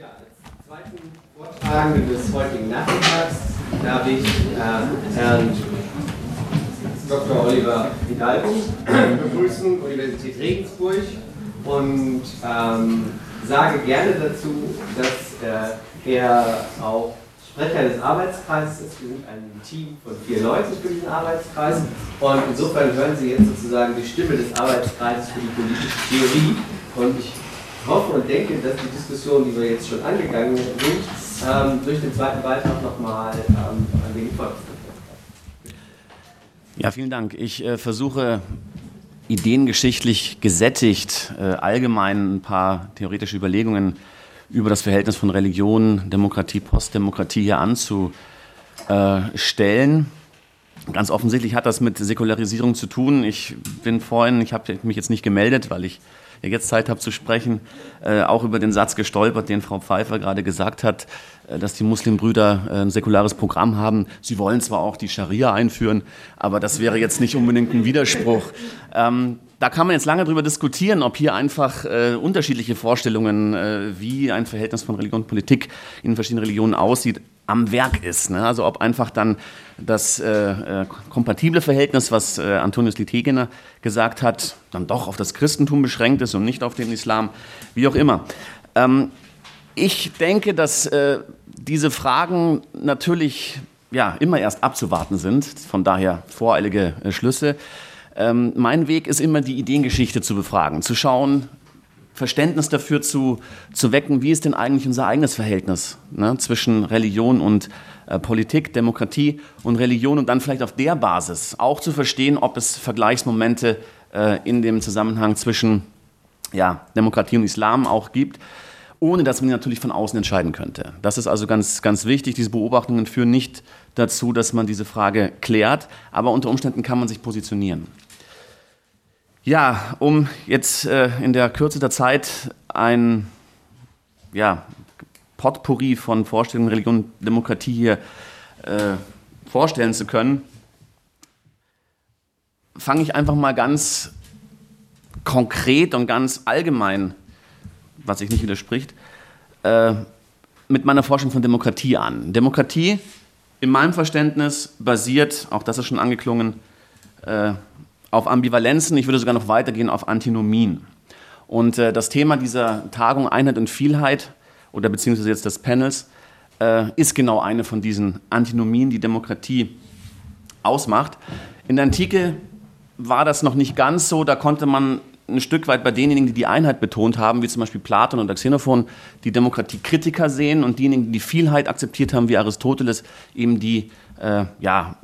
Ja, als zweiten Vortragenden des heutigen Nachmittags darf ich äh, Herrn Dr. Oliver Hidalgo begrüßen, Universität Regensburg, und ähm, sage gerne dazu, dass äh, er auch Sprecher des Arbeitskreises ist. Wir sind ein Team von vier Leuten für diesen Arbeitskreis und insofern hören Sie jetzt sozusagen die Stimme des Arbeitskreises für die politische Theorie und ich hoffe und denke, dass die Diskussion, die wir jetzt schon angegangen sind, ähm, durch den zweiten Beitrag nochmal ähm, ein wenig fortgeführt Ja, vielen Dank. Ich äh, versuche ideengeschichtlich gesättigt äh, allgemein ein paar theoretische Überlegungen über das Verhältnis von Religion, Demokratie, Postdemokratie hier anzustellen. Ganz offensichtlich hat das mit Säkularisierung zu tun. Ich bin vorhin, ich habe mich jetzt nicht gemeldet, weil ich jetzt Zeit habe zu sprechen, äh, auch über den Satz gestolpert, den Frau Pfeiffer gerade gesagt hat, äh, dass die Muslimbrüder äh, ein säkulares Programm haben. Sie wollen zwar auch die Scharia einführen, aber das wäre jetzt nicht unbedingt ein Widerspruch. Ähm, da kann man jetzt lange darüber diskutieren, ob hier einfach äh, unterschiedliche Vorstellungen, äh, wie ein Verhältnis von Religion und Politik in verschiedenen Religionen aussieht, am Werk ist. Ne? Also ob einfach dann das äh, äh, kompatible Verhältnis, was äh, Antonius Litegener gesagt hat, dann doch auf das Christentum beschränkt ist und nicht auf den Islam, wie auch immer. Ähm, ich denke, dass äh, diese Fragen natürlich ja, immer erst abzuwarten sind, von daher voreilige Schlüsse. Ähm, mein Weg ist immer, die Ideengeschichte zu befragen, zu schauen, Verständnis dafür zu, zu wecken, wie ist denn eigentlich unser eigenes Verhältnis ne, zwischen Religion und äh, Politik, Demokratie und Religion und dann vielleicht auf der Basis auch zu verstehen, ob es Vergleichsmomente äh, in dem Zusammenhang zwischen ja, Demokratie und Islam auch gibt, ohne dass man natürlich von außen entscheiden könnte. Das ist also ganz, ganz wichtig. Diese Beobachtungen führen nicht dazu, dass man diese Frage klärt, aber unter Umständen kann man sich positionieren. Ja, um jetzt äh, in der Kürze der Zeit ein ja, Potpourri von Vorstellungen Religion und Demokratie hier äh, vorstellen zu können, fange ich einfach mal ganz konkret und ganz allgemein, was sich nicht widerspricht, äh, mit meiner Forschung von Demokratie an. Demokratie in meinem Verständnis basiert, auch das ist schon angeklungen, äh, auf Ambivalenzen, ich würde sogar noch weitergehen auf Antinomien. Und äh, das Thema dieser Tagung Einheit und Vielheit oder beziehungsweise jetzt des Panels äh, ist genau eine von diesen Antinomien, die Demokratie ausmacht. In der Antike war das noch nicht ganz so, da konnte man ein Stück weit bei denjenigen, die die Einheit betont haben, wie zum Beispiel Platon oder Xenophon, die Demokratiekritiker sehen und diejenigen, die die Vielheit akzeptiert haben, wie Aristoteles, eben die äh, ja,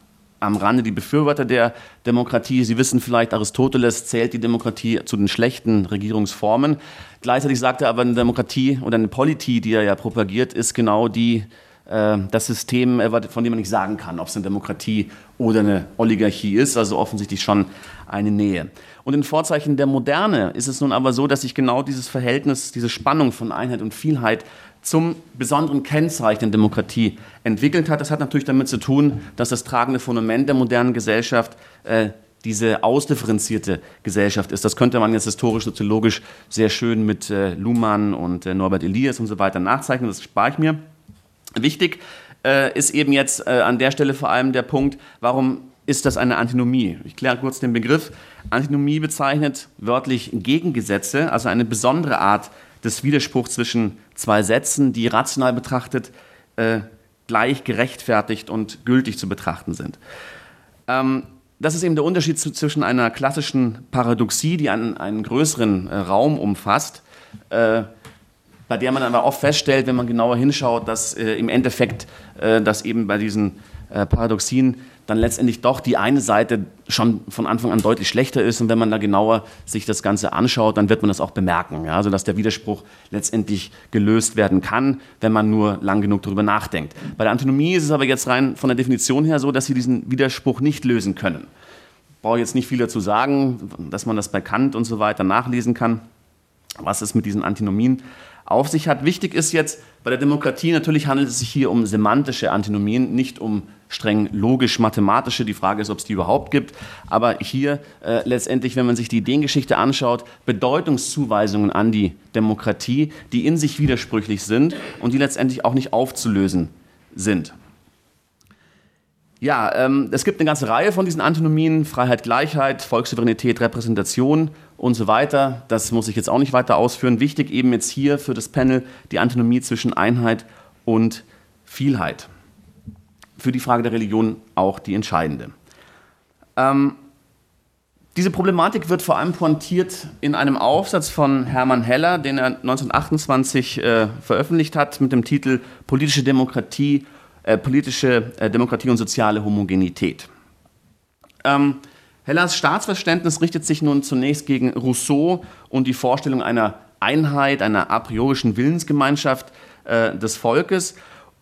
am Rande die Befürworter der Demokratie. Sie wissen vielleicht, Aristoteles zählt die Demokratie zu den schlechten Regierungsformen. Gleichzeitig sagt er aber, eine Demokratie oder eine Politie, die er ja propagiert, ist genau die, äh, das System, äh, von dem man nicht sagen kann, ob es eine Demokratie oder eine Oligarchie ist. Also offensichtlich schon eine Nähe. Und in Vorzeichen der Moderne ist es nun aber so, dass sich genau dieses Verhältnis, diese Spannung von Einheit und Vielheit zum besonderen Kennzeichen der Demokratie entwickelt hat. Das hat natürlich damit zu tun, dass das tragende Fundament der modernen Gesellschaft äh, diese ausdifferenzierte Gesellschaft ist. Das könnte man jetzt historisch, soziologisch sehr schön mit äh, Luhmann und äh, Norbert Elias und so weiter nachzeichnen. Das spare ich mir. Wichtig äh, ist eben jetzt äh, an der Stelle vor allem der Punkt, warum ist das eine Antinomie? Ich kläre kurz den Begriff. Antinomie bezeichnet wörtlich Gegengesetze, also eine besondere Art des Widerspruchs zwischen zwei Sätzen, die rational betrachtet äh, gleich gerechtfertigt und gültig zu betrachten sind. Ähm, das ist eben der Unterschied zwischen einer klassischen Paradoxie, die einen, einen größeren äh, Raum umfasst, äh, bei der man aber oft feststellt, wenn man genauer hinschaut, dass äh, im Endeffekt, äh, dass eben bei diesen äh, Paradoxien dann letztendlich doch die eine Seite schon von Anfang an deutlich schlechter ist. Und wenn man da genauer sich das Ganze anschaut, dann wird man das auch bemerken. Ja? Also dass der Widerspruch letztendlich gelöst werden kann, wenn man nur lang genug darüber nachdenkt. Bei der Antinomie ist es aber jetzt rein von der Definition her so, dass sie diesen Widerspruch nicht lösen können. Ich brauche jetzt nicht viel dazu sagen, dass man das bei Kant und so weiter nachlesen kann. was es mit diesen Antinomien auf sich hat. Wichtig ist jetzt, bei der Demokratie natürlich handelt es sich hier um semantische Antinomien, nicht um streng logisch-mathematische. Die Frage ist, ob es die überhaupt gibt. Aber hier äh, letztendlich, wenn man sich die Ideengeschichte anschaut, Bedeutungszuweisungen an die Demokratie, die in sich widersprüchlich sind und die letztendlich auch nicht aufzulösen sind. Ja, ähm, es gibt eine ganze Reihe von diesen Antinomien, Freiheit, Gleichheit, Volkssouveränität, Repräsentation und so weiter. Das muss ich jetzt auch nicht weiter ausführen. Wichtig eben jetzt hier für das Panel die Antinomie zwischen Einheit und Vielheit. Für die Frage der Religion auch die entscheidende. Ähm, diese Problematik wird vor allem pointiert in einem Aufsatz von Hermann Heller, den er 1928 äh, veröffentlicht hat mit dem Titel Politische Demokratie äh, politische äh, Demokratie und soziale Homogenität. Ähm, Hellers Staatsverständnis richtet sich nun zunächst gegen Rousseau und die Vorstellung einer Einheit, einer a priorischen Willensgemeinschaft äh, des Volkes.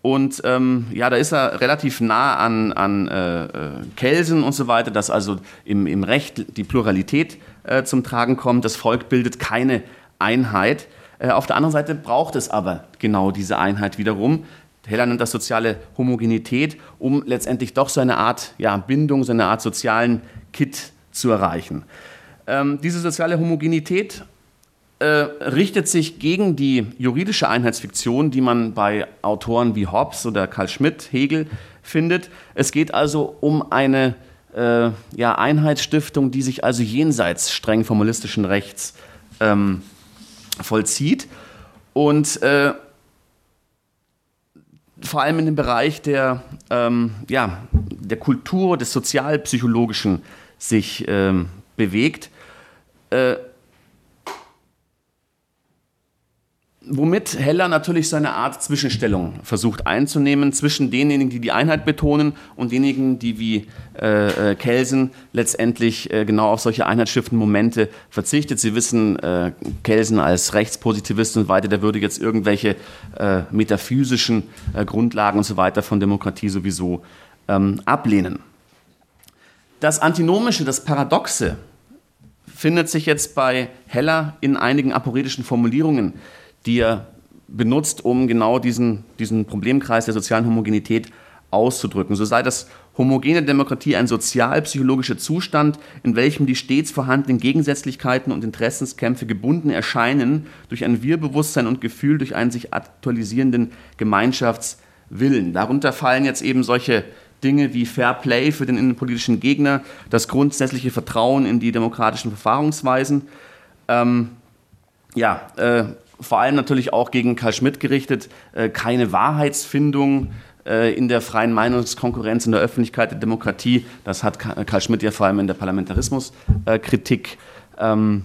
Und ähm, ja, da ist er relativ nah an, an äh, äh Kelsen und so weiter, dass also im, im Recht die Pluralität äh, zum Tragen kommt. Das Volk bildet keine Einheit. Äh, auf der anderen Seite braucht es aber genau diese Einheit wiederum, Heller nennt das soziale Homogenität, um letztendlich doch so eine Art ja, Bindung, so eine Art sozialen Kit zu erreichen. Ähm, diese soziale Homogenität äh, richtet sich gegen die juridische Einheitsfiktion, die man bei Autoren wie Hobbes oder Karl Schmidt, Hegel findet. Es geht also um eine äh, ja, Einheitsstiftung, die sich also jenseits streng formalistischen Rechts ähm, vollzieht. Und äh, vor allem in dem Bereich der, ähm, ja, der Kultur, des Sozialpsychologischen sich ähm, bewegt. Äh, womit Heller natürlich seine Art Zwischenstellung versucht einzunehmen zwischen denjenigen, die die Einheit betonen und denjenigen, die wie äh, äh, Kelsen letztendlich äh, genau auf solche einheitsstiftenden Momente verzichtet. Sie wissen, äh, Kelsen als Rechtspositivist und weiter, der würde jetzt irgendwelche äh, metaphysischen äh, Grundlagen und so weiter von Demokratie sowieso ähm, ablehnen. Das Antinomische, das Paradoxe findet sich jetzt bei Heller in einigen aporetischen Formulierungen die er benutzt, um genau diesen, diesen Problemkreis der sozialen Homogenität auszudrücken. So sei das homogene Demokratie ein sozialpsychologischer Zustand, in welchem die stets vorhandenen Gegensätzlichkeiten und Interessenskämpfe gebunden erscheinen durch ein Wir-Bewusstsein und Gefühl, durch einen sich aktualisierenden Gemeinschaftswillen. Darunter fallen jetzt eben solche Dinge wie Fair Play für den innenpolitischen Gegner, das grundsätzliche Vertrauen in die demokratischen Verfahrensweisen. Ähm, ja, äh, vor allem natürlich auch gegen Karl Schmidt gerichtet, äh, keine Wahrheitsfindung äh, in der freien Meinungskonkurrenz, in der Öffentlichkeit der Demokratie. Das hat Karl Schmidt ja vor allem in der Parlamentarismuskritik ähm,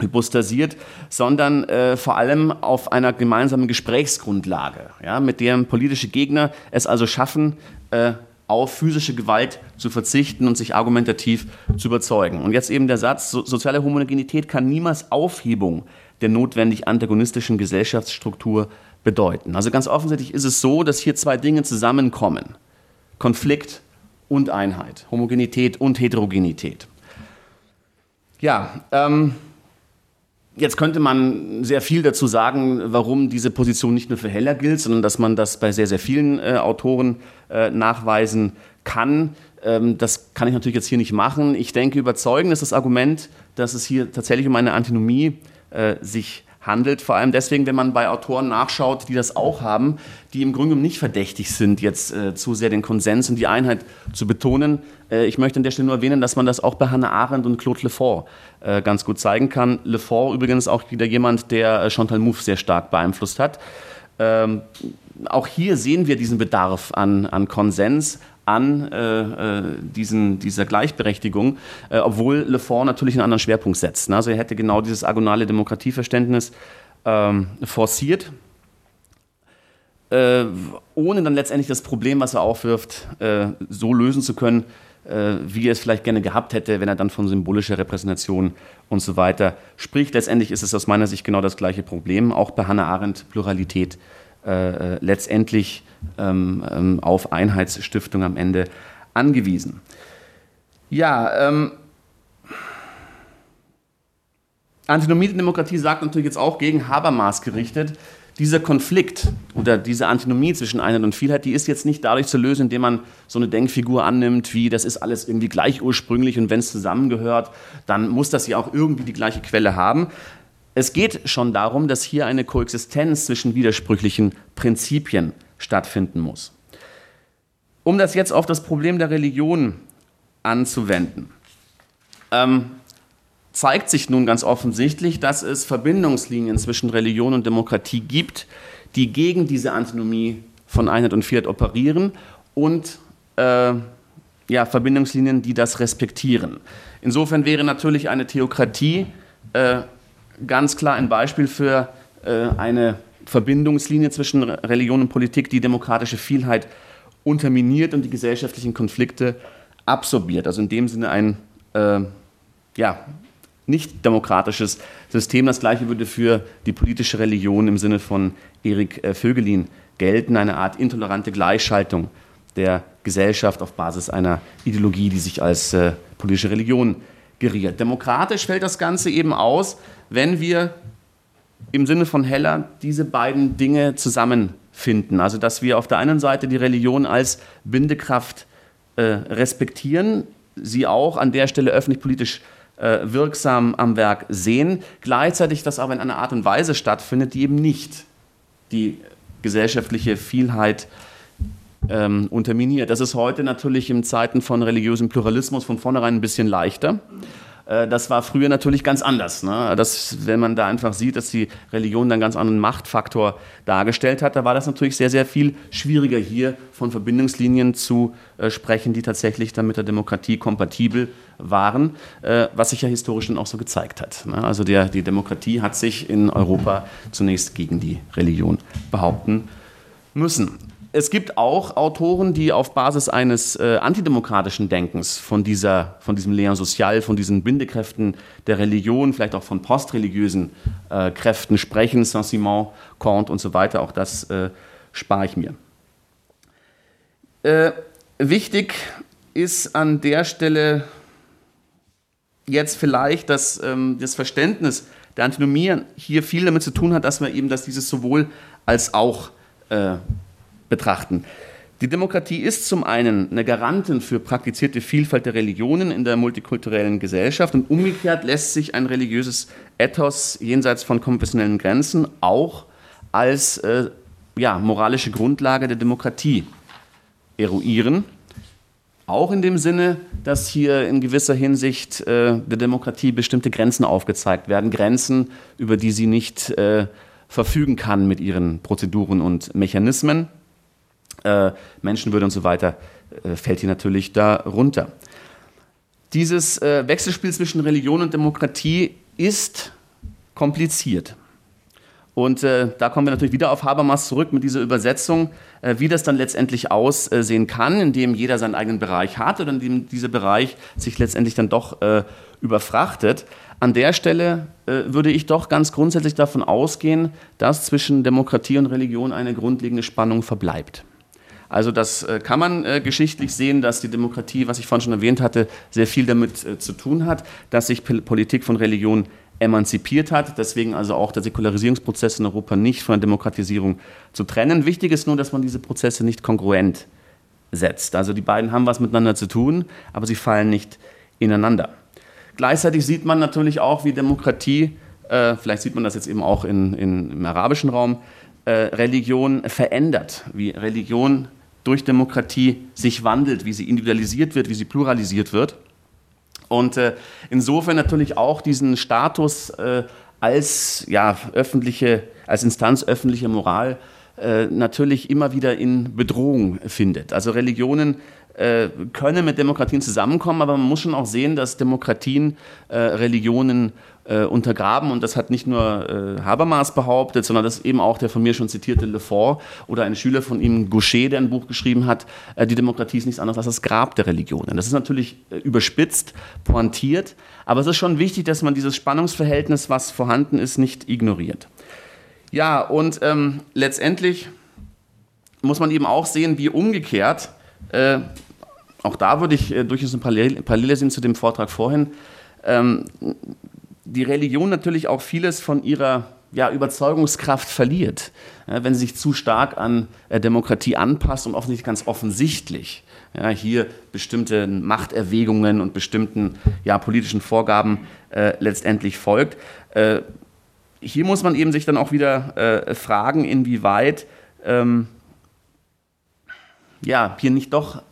hypostasiert, sondern äh, vor allem auf einer gemeinsamen Gesprächsgrundlage, ja, mit der politische Gegner es also schaffen, äh, auf physische Gewalt zu verzichten und sich argumentativ zu überzeugen. Und jetzt eben der Satz, so, soziale Homogenität kann niemals Aufhebung der notwendig antagonistischen Gesellschaftsstruktur bedeuten. Also ganz offensichtlich ist es so, dass hier zwei Dinge zusammenkommen. Konflikt und Einheit, Homogenität und Heterogenität. Ja, ähm, jetzt könnte man sehr viel dazu sagen, warum diese Position nicht nur für Heller gilt, sondern dass man das bei sehr, sehr vielen äh, Autoren äh, nachweisen kann. Ähm, das kann ich natürlich jetzt hier nicht machen. Ich denke, überzeugend ist das Argument, dass es hier tatsächlich um eine Antinomie geht äh, sich handelt. Vor allem deswegen, wenn man bei Autoren nachschaut, die das auch haben, die im Grunde genommen nicht verdächtig sind, jetzt äh, zu sehr den Konsens und die Einheit zu betonen. Äh, ich möchte an der Stelle nur erwähnen, dass man das auch bei Hannah Arendt und Claude Lefort äh, ganz gut zeigen kann. Lefort übrigens auch wieder jemand, der äh, Chantal Mouffe sehr stark beeinflusst hat. Ähm, auch hier sehen wir diesen Bedarf an, an Konsens, an äh, äh, diesen, dieser Gleichberechtigung, äh, obwohl Le Fort natürlich einen anderen Schwerpunkt setzt. Ne? Also er hätte genau dieses agonale Demokratieverständnis ähm, forciert, äh, ohne dann letztendlich das Problem, was er aufwirft, äh, so lösen zu können, äh, wie er es vielleicht gerne gehabt hätte, wenn er dann von symbolischer Repräsentation und so weiter spricht. Letztendlich ist es aus meiner Sicht genau das gleiche Problem, auch bei Hannah Arendt Pluralität äh, letztendlich ähm, ähm, auf Einheitsstiftung am Ende angewiesen. Ja, ähm, Antinomie-Demokratie sagt natürlich jetzt auch gegen Habermas gerichtet, dieser Konflikt oder diese Antinomie zwischen Einheit und Vielheit, die ist jetzt nicht dadurch zu lösen, indem man so eine Denkfigur annimmt, wie das ist alles irgendwie gleich ursprünglich und wenn es zusammengehört, dann muss das ja auch irgendwie die gleiche Quelle haben. Es geht schon darum, dass hier eine Koexistenz zwischen widersprüchlichen Prinzipien stattfinden muss. Um das jetzt auf das Problem der Religion anzuwenden. Ähm, zeigt sich nun ganz offensichtlich, dass es Verbindungslinien zwischen Religion und Demokratie gibt, die gegen diese Antinomie von Einheit und Vielheit operieren und äh, ja, Verbindungslinien, die das respektieren. Insofern wäre natürlich eine Theokratie äh, ganz klar ein Beispiel für äh, eine Verbindungslinie zwischen Religion und Politik, die demokratische Vielheit unterminiert und die gesellschaftlichen Konflikte absorbiert. Also in dem Sinne ein äh, ja, nicht demokratisches System. Das gleiche würde für die politische Religion im Sinne von Erik äh, Vögelin gelten, eine Art intolerante Gleichschaltung der Gesellschaft auf Basis einer Ideologie, die sich als äh, politische Religion geriert. Demokratisch fällt das Ganze eben aus, wenn wir im Sinne von Heller diese beiden Dinge zusammenfinden. Also dass wir auf der einen Seite die Religion als Bindekraft äh, respektieren, sie auch an der Stelle öffentlich-politisch äh, wirksam am Werk sehen, gleichzeitig das aber in einer Art und Weise stattfindet, die eben nicht die gesellschaftliche Vielheit ähm, unterminiert. Das ist heute natürlich in Zeiten von religiösem Pluralismus von vornherein ein bisschen leichter. Äh, das war früher natürlich ganz anders. Ne? Das, wenn man da einfach sieht, dass die Religion dann ganz anderen Machtfaktor dargestellt hat, da war das natürlich sehr, sehr viel schwieriger hier von Verbindungslinien zu äh, sprechen, die tatsächlich dann mit der Demokratie kompatibel waren, äh, was sich ja historisch dann auch so gezeigt hat. Ne? Also der, die Demokratie hat sich in Europa zunächst gegen die Religion behaupten müssen es gibt auch Autoren, die auf Basis eines äh, antidemokratischen Denkens von, dieser, von diesem Leon Social, von diesen Bindekräften der Religion, vielleicht auch von postreligiösen äh, Kräften sprechen, Saint-Simon, Kant und so weiter. Auch das äh, spare ich mir. Äh, wichtig ist an der Stelle jetzt vielleicht, dass ähm, das Verständnis der Antinomie hier viel damit zu tun hat, dass man eben, dass dieses sowohl als auch äh, betrachten. Die Demokratie ist zum einen eine Garantin für praktizierte Vielfalt der Religionen in der multikulturellen Gesellschaft und umgekehrt lässt sich ein religiöses Ethos jenseits von konfessionellen Grenzen auch als äh, ja, moralische Grundlage der Demokratie eruieren. Auch in dem Sinne, dass hier in gewisser Hinsicht äh, der Demokratie bestimmte Grenzen aufgezeigt werden, Grenzen, über die sie nicht äh, verfügen kann mit ihren Prozeduren und Mechanismen äh, Menschenwürde und so weiter, äh, fällt hier natürlich darunter. Dieses äh, Wechselspiel zwischen Religion und Demokratie ist kompliziert. Und äh, da kommen wir natürlich wieder auf Habermas zurück mit dieser Übersetzung, äh, wie das dann letztendlich aussehen kann, indem jeder seinen eigenen Bereich hat oder indem dieser Bereich sich letztendlich dann doch äh, überfrachtet. An der Stelle äh, würde ich doch ganz grundsätzlich davon ausgehen, dass zwischen Demokratie und Religion eine grundlegende Spannung verbleibt. Also das äh, kann man äh, geschichtlich sehen, dass die Demokratie, was ich vorhin schon erwähnt hatte, sehr viel damit äh, zu tun hat, dass sich Politik von Religion emanzipiert hat, deswegen also auch der Säkularisierungsprozess in Europa nicht von der Demokratisierung zu trennen. Wichtig ist nur, dass man diese Prozesse nicht kongruent setzt. Also die beiden haben was miteinander zu tun, aber sie fallen nicht ineinander. Gleichzeitig sieht man natürlich auch, wie Demokratie, äh, vielleicht sieht man das jetzt eben auch in, in, im arabischen Raum, äh, Religion verändert, wie Religion durch Demokratie sich wandelt, wie sie individualisiert wird, wie sie pluralisiert wird. Und äh, insofern natürlich auch diesen Status äh, als ja, öffentliche, als Instanz öffentlicher Moral äh, natürlich immer wieder in Bedrohung findet. Also Religionen äh, können mit Demokratien zusammenkommen, aber man muss schon auch sehen, dass Demokratien äh, Religionen äh, untergraben. Und das hat nicht nur äh, Habermas behauptet, sondern das eben auch der von mir schon zitierte Le Fort oder ein Schüler von ihm, Gaucher, der ein Buch geschrieben hat, äh, die Demokratie ist nichts anderes als das Grab der Religionen. Das ist natürlich äh, überspitzt, pointiert, aber es ist schon wichtig, dass man dieses Spannungsverhältnis, was vorhanden ist, nicht ignoriert. Ja, und ähm, letztendlich muss man eben auch sehen, wie umgekehrt, äh, auch da würde ich äh, durchaus eine Parallele sehen zu dem Vortrag vorhin, ähm, die Religion natürlich auch vieles von ihrer ja, Überzeugungskraft verliert, ja, wenn sie sich zu stark an äh, Demokratie anpasst und offensichtlich ganz offensichtlich ja, hier bestimmte Machterwägungen und bestimmten ja, politischen Vorgaben äh, letztendlich folgt. Äh, hier muss man eben sich dann auch wieder äh, fragen, inwieweit ähm, ja, hier nicht doch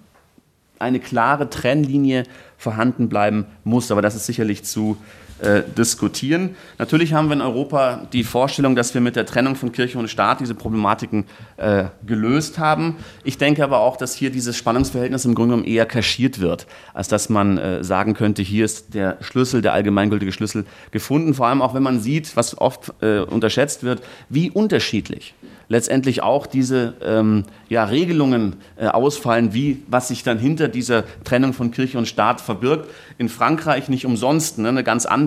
eine klare Trennlinie vorhanden bleiben muss. Aber das ist sicherlich zu äh, diskutieren. Natürlich haben wir in Europa die Vorstellung, dass wir mit der Trennung von Kirche und Staat diese Problematiken äh, gelöst haben. Ich denke aber auch, dass hier dieses Spannungsverhältnis im Grunde genommen eher kaschiert wird, als dass man äh, sagen könnte, hier ist der Schlüssel, der allgemeingültige Schlüssel gefunden. Vor allem auch, wenn man sieht, was oft äh, unterschätzt wird, wie unterschiedlich letztendlich auch diese ähm, ja, Regelungen äh, ausfallen, wie was sich dann hinter dieser Trennung von Kirche und Staat verbirgt. In Frankreich nicht umsonst ne, eine ganz andere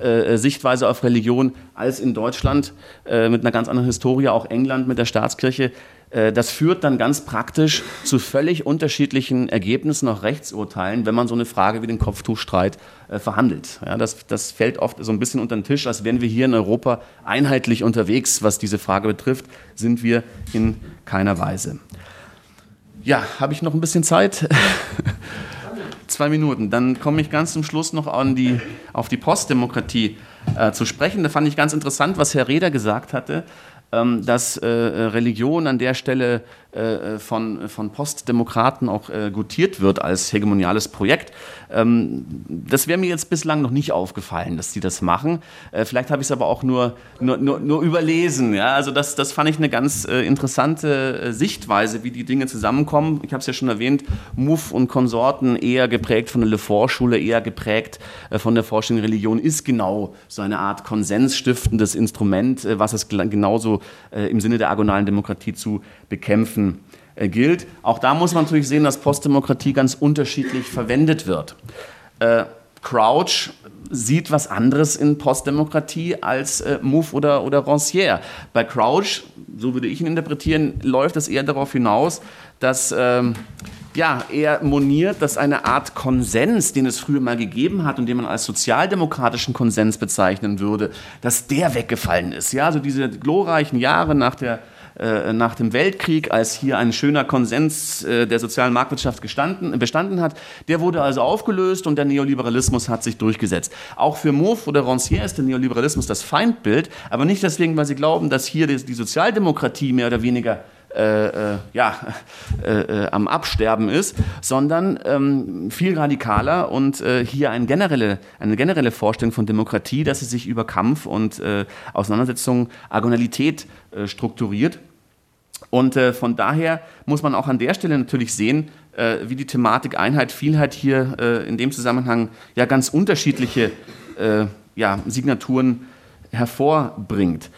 äh, Sichtweise auf Religion als in Deutschland äh, mit einer ganz anderen Historie, auch England mit der Staatskirche. Äh, das führt dann ganz praktisch zu völlig unterschiedlichen Ergebnissen, auch Rechtsurteilen, wenn man so eine Frage wie den Kopftuchstreit äh, verhandelt. Ja, das, das fällt oft so ein bisschen unter den Tisch, als wären wir hier in Europa einheitlich unterwegs, was diese Frage betrifft, sind wir in keiner Weise. Ja, habe ich noch ein bisschen Zeit? Zwei Minuten. Dann komme ich ganz zum Schluss noch an die, auf die Postdemokratie äh, zu sprechen. Da fand ich ganz interessant, was Herr Reder gesagt hatte. Ähm, dass äh, Religion an der Stelle äh, von, von Postdemokraten auch äh, gutiert wird als hegemoniales Projekt. Ähm, das wäre mir jetzt bislang noch nicht aufgefallen, dass sie das machen. vielleicht habe ich es aber auch nur, nur, nur, nur, überlesen. Ja? Also das, das fand ich eine ganz interessante Sichtweise, wie die Dinge zusammenkommen. Ich habe es ja schon erwähnt, Muff und Konsorten eher geprägt von der Lefort-Schule, eher geprägt von der Vorstellung, Religion ist genau so eine Art konsensstiftendes Instrument, was es genauso äh, im Sinne der agonalen Demokratie zu bekämpfen äh, gilt. Auch da muss man natürlich sehen, dass Postdemokratie ganz unterschiedlich verwendet wird. Äh, Crouch sieht was anderes in Postdemokratie als äh, Mouffe oder, oder Rancière. Bei Crouch, so würde ich ihn interpretieren, läuft es eher darauf hinaus, dass ähm, ja, er moniert, dass eine Art Konsens, den es früher mal gegeben hat und den man als sozialdemokratischen Konsens bezeichnen würde, dass der weggefallen ist. Ja, also diese glorreichen Jahre nach der äh, nach dem Weltkrieg, als hier ein schöner Konsens äh, der sozialen Marktwirtschaft gestanden, bestanden hat, der wurde also aufgelöst und der Neoliberalismus hat sich durchgesetzt. Auch für Mouffe oder Rancière ist der Neoliberalismus das Feindbild, aber nicht deswegen, weil sie glauben, dass hier die Sozialdemokratie mehr oder weniger äh, äh, ja, äh, äh, am Absterben ist, sondern ähm, viel radikaler und äh, hier eine generelle, eine generelle Vorstellung von Demokratie, dass sie sich über Kampf und äh, Auseinandersetzung, Agonalität strukturiert. Und von daher muss man auch an der Stelle natürlich sehen, wie die Thematik Einheit, Vielheit hier in dem Zusammenhang ja ganz unterschiedliche ja, Signaturen hervorbringt.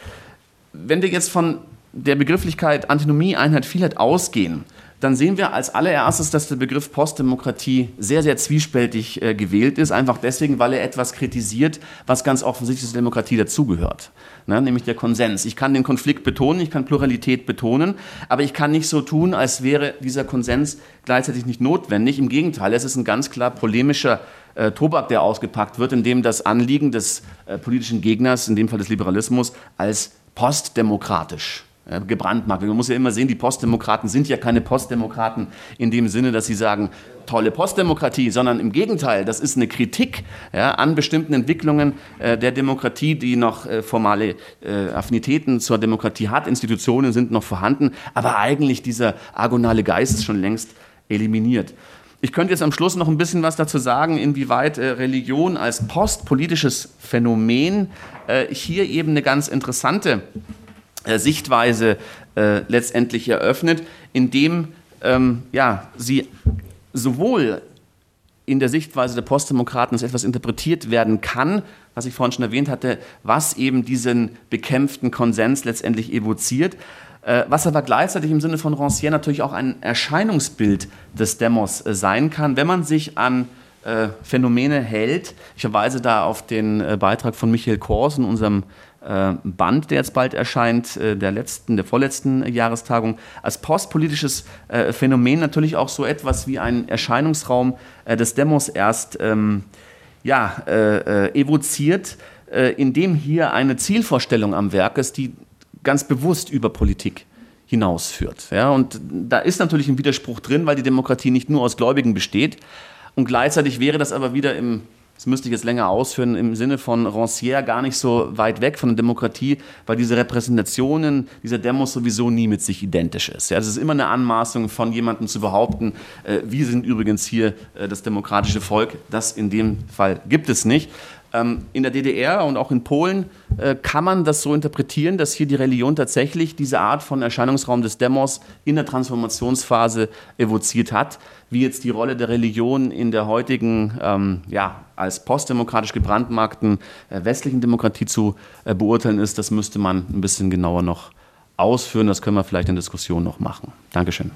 Wenn wir jetzt von der Begrifflichkeit Antinomie, Einheit, Vielheit ausgehen, dann sehen wir als allererstes, dass der Begriff Postdemokratie sehr, sehr zwiespältig äh, gewählt ist, einfach deswegen, weil er etwas kritisiert, was ganz offensichtlich zur Demokratie dazugehört, ne? nämlich der Konsens. Ich kann den Konflikt betonen, ich kann Pluralität betonen, aber ich kann nicht so tun, als wäre dieser Konsens gleichzeitig nicht notwendig. Im Gegenteil, es ist ein ganz klar polemischer äh, Tobak, der ausgepackt wird, in dem das Anliegen des äh, politischen Gegners, in dem Fall des Liberalismus, als postdemokratisch äh, gebrandmarkt. Man muss ja immer sehen, die Postdemokraten sind ja keine Postdemokraten in dem Sinne, dass sie sagen, tolle Postdemokratie, sondern im Gegenteil, das ist eine Kritik ja, an bestimmten Entwicklungen äh, der Demokratie, die noch äh, formale äh, Affinitäten zur Demokratie hat. Institutionen sind noch vorhanden, aber eigentlich dieser agonale Geist ist schon längst eliminiert. Ich könnte jetzt am Schluss noch ein bisschen was dazu sagen, inwieweit äh, Religion als postpolitisches Phänomen äh, hier eben eine ganz interessante Sichtweise äh, letztendlich eröffnet, indem ähm, ja, sie sowohl in der Sichtweise der Postdemokraten als etwas interpretiert werden kann, was ich vorhin schon erwähnt hatte, was eben diesen bekämpften Konsens letztendlich evoziert, äh, was aber gleichzeitig im Sinne von Rancière natürlich auch ein Erscheinungsbild des Demos äh, sein kann, wenn man sich an äh, Phänomene hält. Ich verweise da auf den äh, Beitrag von Michael Kors in unserem äh, Band, der jetzt bald erscheint, äh, der letzten, der vorletzten Jahrestagung, als postpolitisches äh, Phänomen natürlich auch so etwas wie ein Erscheinungsraum des Demos erst ähm, ja, evoziert, äh, in dem hier eine Zielvorstellung am Werk ist, die ganz bewusst über Politik hinausführt. Ja, und da ist natürlich ein Widerspruch drin, weil die Demokratie nicht nur aus Gläubigen besteht. Und gleichzeitig wäre das aber wieder im das müsste ich jetzt länger ausführen, im Sinne von Rancière gar nicht so weit weg von der Demokratie, weil diese Repräsentationen dieser Demos sowieso nie mit sich identisch ist. Ja, es ist immer eine Anmaßung von jemandem zu behaupten, äh, wir sind übrigens hier äh, das demokratische Volk. Das in dem Fall gibt es nicht. Ähm, in der DDR und auch in Polen äh, kann man das so interpretieren, dass hier die Religion tatsächlich diese Art von Erscheinungsraum des Demos in der Transformationsphase evoziert hat. Wie jetzt die Rolle der Religion in der heutigen, ähm, ja, als postdemokratisch gebrandmarkten äh, westlichen Demokratie zu äh, beurteilen ist, das müsste man ein bisschen genauer noch ausführen. Das können wir vielleicht in Diskussion noch machen. Dankeschön.